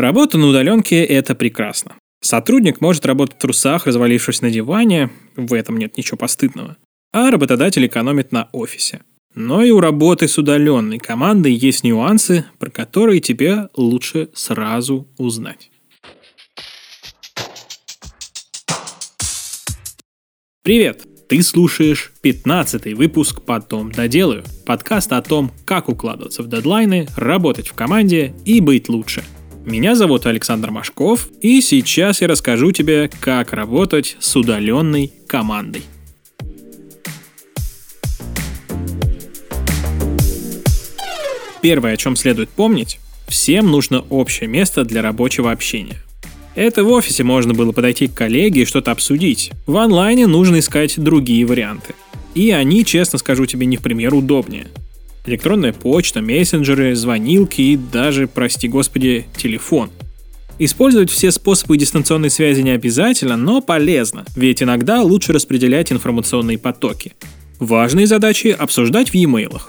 Работа на удаленке – это прекрасно. Сотрудник может работать в трусах, развалившись на диване, в этом нет ничего постыдного. А работодатель экономит на офисе. Но и у работы с удаленной командой есть нюансы, про которые тебе лучше сразу узнать. Привет! Ты слушаешь 15 выпуск «Потом доделаю» – подкаст о том, как укладываться в дедлайны, работать в команде и быть лучше – меня зовут Александр Машков, и сейчас я расскажу тебе, как работать с удаленной командой. Первое, о чем следует помнить, всем нужно общее место для рабочего общения. Это в офисе можно было подойти к коллеге и что-то обсудить. В онлайне нужно искать другие варианты. И они, честно скажу тебе, не в пример удобнее – электронная почта, мессенджеры, звонилки и даже, прости господи, телефон. Использовать все способы дистанционной связи не обязательно, но полезно, ведь иногда лучше распределять информационные потоки. Важные задачи обсуждать в e-mail,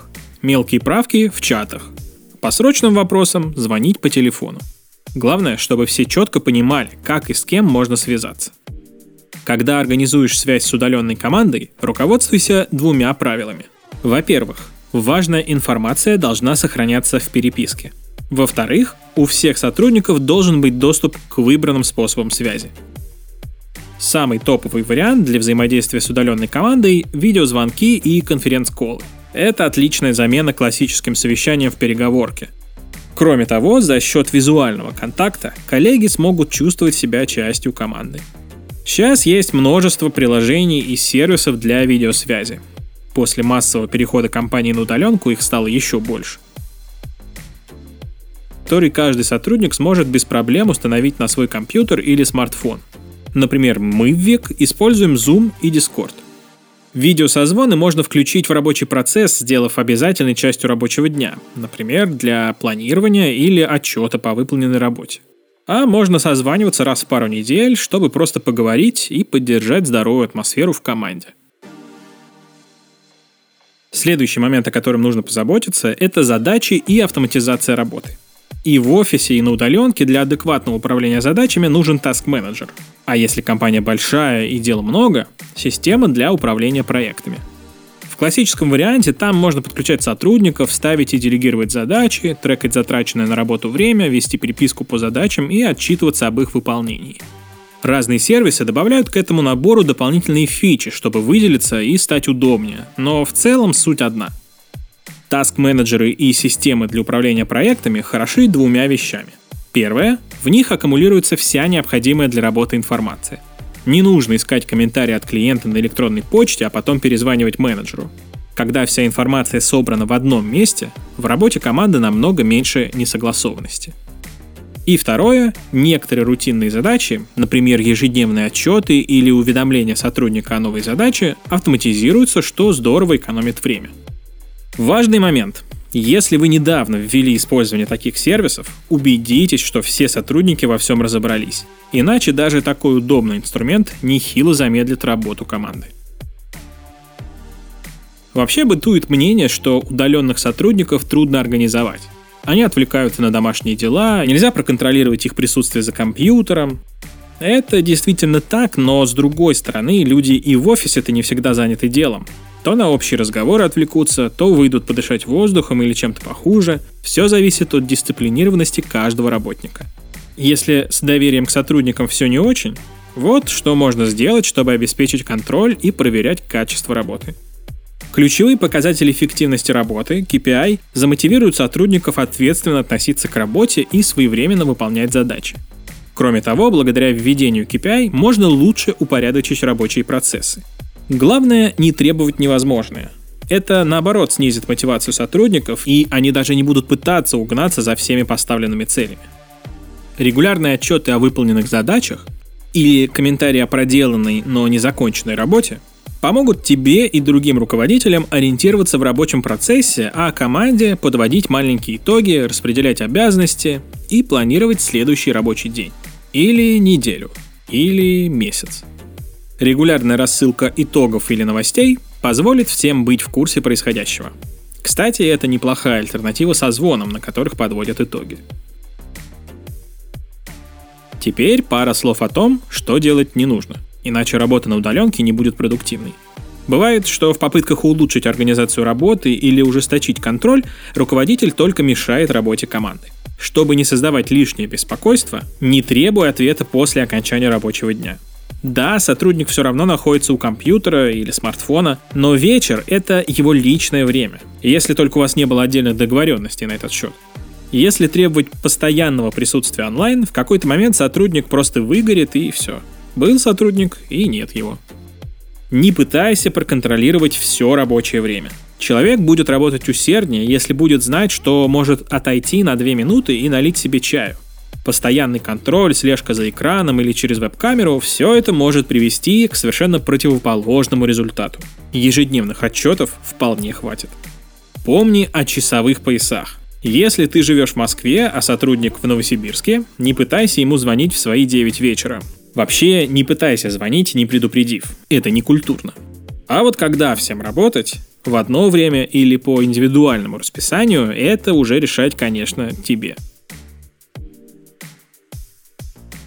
мелкие правки в чатах. По срочным вопросам звонить по телефону. Главное, чтобы все четко понимали, как и с кем можно связаться. Когда организуешь связь с удаленной командой, руководствуйся двумя правилами. Во-первых, важная информация должна сохраняться в переписке. Во-вторых, у всех сотрудников должен быть доступ к выбранным способам связи. Самый топовый вариант для взаимодействия с удаленной командой – видеозвонки и конференц-колы. Это отличная замена классическим совещаниям в переговорке. Кроме того, за счет визуального контакта коллеги смогут чувствовать себя частью команды. Сейчас есть множество приложений и сервисов для видеосвязи. После массового перехода компании на удаленку их стало еще больше. Который каждый сотрудник сможет без проблем установить на свой компьютер или смартфон. Например, мы в ВИК используем Zoom и Discord. Видеосозвоны можно включить в рабочий процесс, сделав обязательной частью рабочего дня, например, для планирования или отчета по выполненной работе. А можно созваниваться раз в пару недель, чтобы просто поговорить и поддержать здоровую атмосферу в команде. Следующий момент, о котором нужно позаботиться, это задачи и автоматизация работы. И в офисе, и на удаленке для адекватного управления задачами нужен таск-менеджер. А если компания большая и дел много, система для управления проектами. В классическом варианте там можно подключать сотрудников, ставить и делегировать задачи, трекать затраченное на работу время, вести переписку по задачам и отчитываться об их выполнении – Разные сервисы добавляют к этому набору дополнительные фичи, чтобы выделиться и стать удобнее, но в целом суть одна. Таск-менеджеры и системы для управления проектами хороши двумя вещами. Первое – в них аккумулируется вся необходимая для работы информация. Не нужно искать комментарии от клиента на электронной почте, а потом перезванивать менеджеру. Когда вся информация собрана в одном месте, в работе команды намного меньше несогласованности. И второе, некоторые рутинные задачи, например, ежедневные отчеты или уведомления сотрудника о новой задаче, автоматизируются, что здорово экономит время. Важный момент. Если вы недавно ввели использование таких сервисов, убедитесь, что все сотрудники во всем разобрались. Иначе даже такой удобный инструмент нехило замедлит работу команды. Вообще бытует мнение, что удаленных сотрудников трудно организовать. Они отвлекаются на домашние дела, нельзя проконтролировать их присутствие за компьютером. Это действительно так, но с другой стороны, люди и в офисе-то не всегда заняты делом. То на общие разговоры отвлекутся, то выйдут подышать воздухом или чем-то похуже. Все зависит от дисциплинированности каждого работника. Если с доверием к сотрудникам все не очень, вот что можно сделать, чтобы обеспечить контроль и проверять качество работы. Ключевые показатели эффективности работы, KPI, замотивируют сотрудников ответственно относиться к работе и своевременно выполнять задачи. Кроме того, благодаря введению KPI можно лучше упорядочить рабочие процессы. Главное не требовать невозможное. Это, наоборот, снизит мотивацию сотрудников, и они даже не будут пытаться угнаться за всеми поставленными целями. Регулярные отчеты о выполненных задачах или комментарии о проделанной, но не законченной работе помогут тебе и другим руководителям ориентироваться в рабочем процессе, а команде подводить маленькие итоги, распределять обязанности и планировать следующий рабочий день. Или неделю. Или месяц. Регулярная рассылка итогов или новостей позволит всем быть в курсе происходящего. Кстати, это неплохая альтернатива со звоном, на которых подводят итоги. Теперь пара слов о том, что делать не нужно, иначе работа на удаленке не будет продуктивной. Бывает, что в попытках улучшить организацию работы или ужесточить контроль, руководитель только мешает работе команды. Чтобы не создавать лишнее беспокойство, не требуй ответа после окончания рабочего дня. Да, сотрудник все равно находится у компьютера или смартфона, но вечер — это его личное время, если только у вас не было отдельных договоренностей на этот счет. Если требовать постоянного присутствия онлайн, в какой-то момент сотрудник просто выгорит и все. Был сотрудник и нет его. Не пытайся проконтролировать все рабочее время. Человек будет работать усерднее, если будет знать, что может отойти на 2 минуты и налить себе чаю. Постоянный контроль, слежка за экраном или через веб-камеру – все это может привести к совершенно противоположному результату. Ежедневных отчетов вполне хватит. Помни о часовых поясах. Если ты живешь в Москве, а сотрудник в Новосибирске, не пытайся ему звонить в свои 9 вечера. Вообще, не пытайся звонить, не предупредив. Это не культурно. А вот когда всем работать, в одно время или по индивидуальному расписанию, это уже решать, конечно, тебе.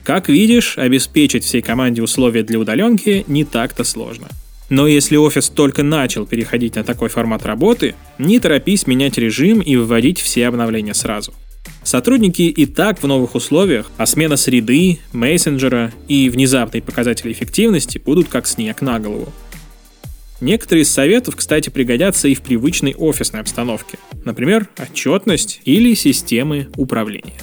Как видишь, обеспечить всей команде условия для удаленки не так-то сложно – но если офис только начал переходить на такой формат работы, не торопись менять режим и выводить все обновления сразу. Сотрудники и так в новых условиях, а смена среды, мессенджера и внезапные показатели эффективности будут как снег на голову. Некоторые из советов, кстати, пригодятся и в привычной офисной обстановке, например, отчетность или системы управления.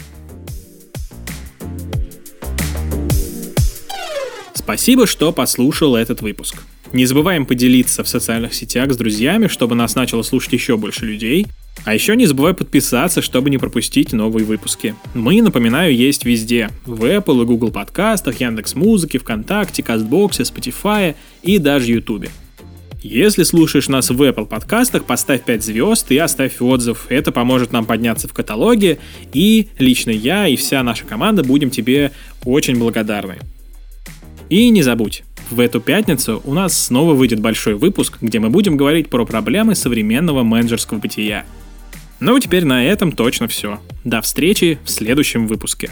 Спасибо, что послушал этот выпуск. Не забываем поделиться в социальных сетях с друзьями, чтобы нас начало слушать еще больше людей. А еще не забывай подписаться, чтобы не пропустить новые выпуски. Мы, напоминаю, есть везде. В Apple и Google подкастах, Яндекс Музыке, ВКонтакте, Кастбоксе, Spotify и даже Ютубе. Если слушаешь нас в Apple подкастах, поставь 5 звезд и оставь отзыв. Это поможет нам подняться в каталоге, и лично я и вся наша команда будем тебе очень благодарны. И не забудь, в эту пятницу у нас снова выйдет большой выпуск, где мы будем говорить про проблемы современного менеджерского бытия. Ну, теперь на этом точно все. До встречи в следующем выпуске.